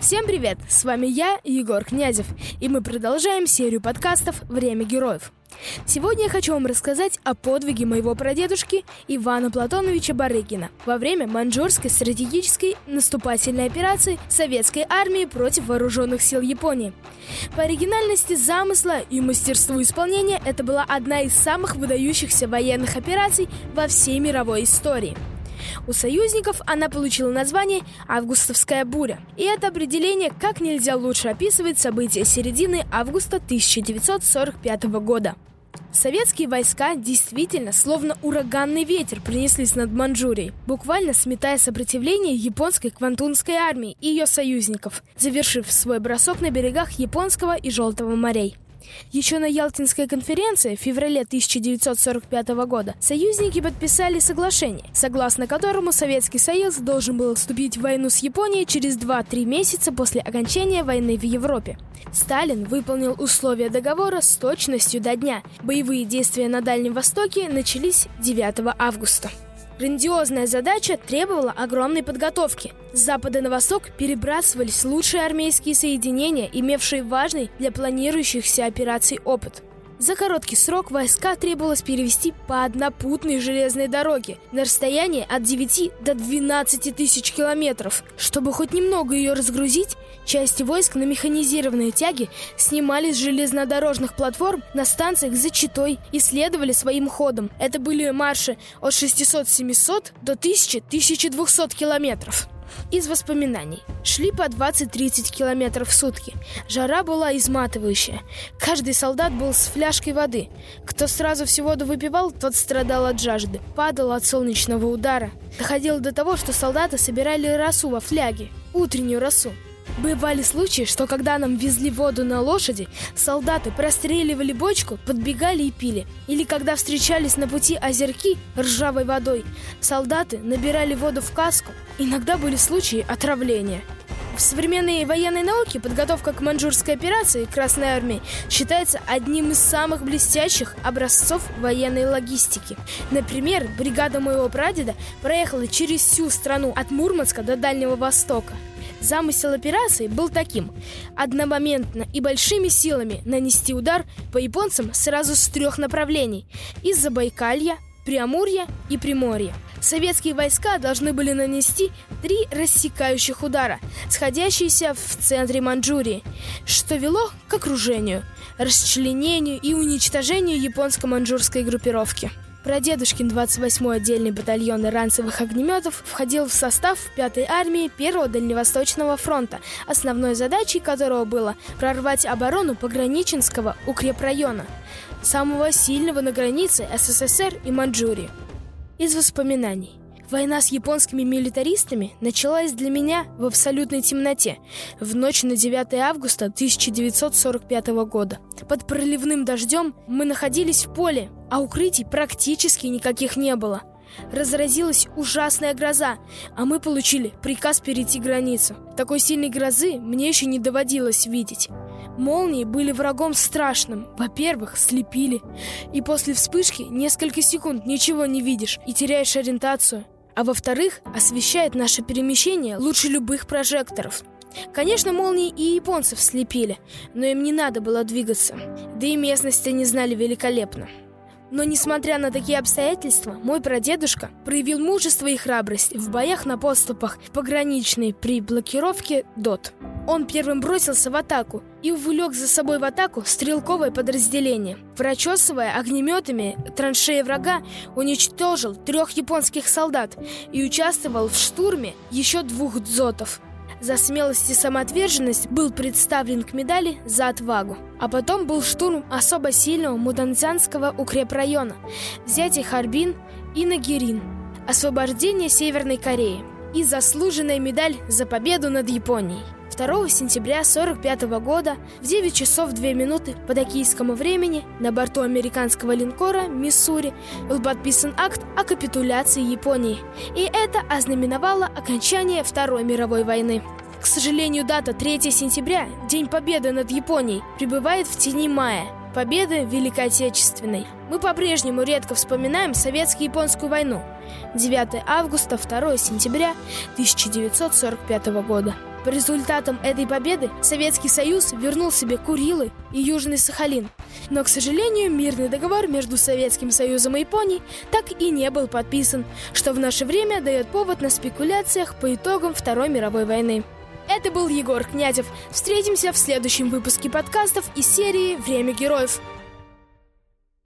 Всем привет! С вами я, Егор Князев, и мы продолжаем серию подкастов «Время героев». Сегодня я хочу вам рассказать о подвиге моего прадедушки Ивана Платоновича Барыкина во время маньчжурской стратегической наступательной операции советской армии против вооруженных сил Японии. По оригинальности замысла и мастерству исполнения это была одна из самых выдающихся военных операций во всей мировой истории – у союзников она получила название «Августовская буря». И это определение как нельзя лучше описывает события середины августа 1945 года. Советские войска действительно, словно ураганный ветер, принеслись над Манчжурией, буквально сметая сопротивление японской Квантунской армии и ее союзников, завершив свой бросок на берегах Японского и Желтого морей. Еще на Ялтинской конференции в феврале 1945 года союзники подписали соглашение, согласно которому Советский Союз должен был вступить в войну с Японией через 2-3 месяца после окончания войны в Европе. Сталин выполнил условия договора с точностью до дня. Боевые действия на Дальнем Востоке начались 9 августа. Грандиозная задача требовала огромной подготовки. С запада на восток перебрасывались лучшие армейские соединения, имевшие важный для планирующихся операций опыт – за короткий срок войска требовалось перевести по однопутной железной дороге на расстояние от 9 до 12 тысяч километров. Чтобы хоть немного ее разгрузить, части войск на механизированные тяги снимали с железнодорожных платформ на станциях за Читой и следовали своим ходом. Это были марши от 600-700 до 1000-1200 километров. Из воспоминаний. Шли по 20-30 километров в сутки. Жара была изматывающая. Каждый солдат был с фляжкой воды. Кто сразу всю воду выпивал, тот страдал от жажды. Падал от солнечного удара. Доходило до того, что солдаты собирали росу во фляге. Утреннюю росу. Бывали случаи, что когда нам везли воду на лошади, солдаты простреливали бочку, подбегали и пили. Или когда встречались на пути озерки ржавой водой, солдаты набирали воду в каску. Иногда были случаи отравления. В современной военной науке подготовка к маньчжурской операции Красной Армии считается одним из самых блестящих образцов военной логистики. Например, бригада моего прадеда проехала через всю страну от Мурманска до Дальнего Востока. Замысел операции был таким – одномоментно и большими силами нанести удар по японцам сразу с трех направлений – из Забайкалья, Преамурья и Приморья. Советские войска должны были нанести три рассекающих удара, сходящиеся в центре Манчжурии, что вело к окружению, расчленению и уничтожению японско-манчжурской группировки. Прадедушкин 28-й отдельный батальон ранцевых огнеметов входил в состав 5-й армии 1-го Дальневосточного фронта, основной задачей которого было прорвать оборону пограниченского укрепрайона, самого сильного на границе СССР и Манчжурии. Из воспоминаний. Война с японскими милитаристами началась для меня в абсолютной темноте в ночь на 9 августа 1945 года. Под проливным дождем мы находились в поле, а укрытий практически никаких не было. Разразилась ужасная гроза, а мы получили приказ перейти границу. Такой сильной грозы мне еще не доводилось видеть. Молнии были врагом страшным. Во-первых, слепили. И после вспышки несколько секунд ничего не видишь и теряешь ориентацию а во-вторых, освещает наше перемещение лучше любых прожекторов. Конечно, молнии и японцев слепили, но им не надо было двигаться, да и местность они знали великолепно. Но несмотря на такие обстоятельства, мой прадедушка проявил мужество и храбрость в боях на подступах пограничной при блокировке ДОТ. Он первым бросился в атаку и увлек за собой в атаку стрелковое подразделение. Прочесывая огнеметами траншеи врага, уничтожил трех японских солдат и участвовал в штурме еще двух дзотов – за смелость и самоотверженность был представлен к медали за отвагу. А потом был штурм особо сильного муданцянского укрепрайона, взятие Харбин и Нагирин, освобождение Северной Кореи и заслуженная медаль за победу над Японией. 2 сентября 1945 года в 9 часов 2 минуты по токийскому времени на борту американского линкора «Миссури» был подписан акт о капитуляции Японии. И это ознаменовало окончание Второй мировой войны. К сожалению, дата 3 сентября, День Победы над Японией, пребывает в тени мая, победы Великой Отечественной. Мы по-прежнему редко вспоминаем советско-японскую войну. 9 августа, 2 сентября 1945 года. По результатам этой победы Советский Союз вернул себе Курилы и Южный Сахалин. Но, к сожалению, мирный договор между Советским Союзом и Японией так и не был подписан, что в наше время дает повод на спекуляциях по итогам Второй мировой войны. Это был Егор Князев. Встретимся в следующем выпуске подкастов из серии «Время героев».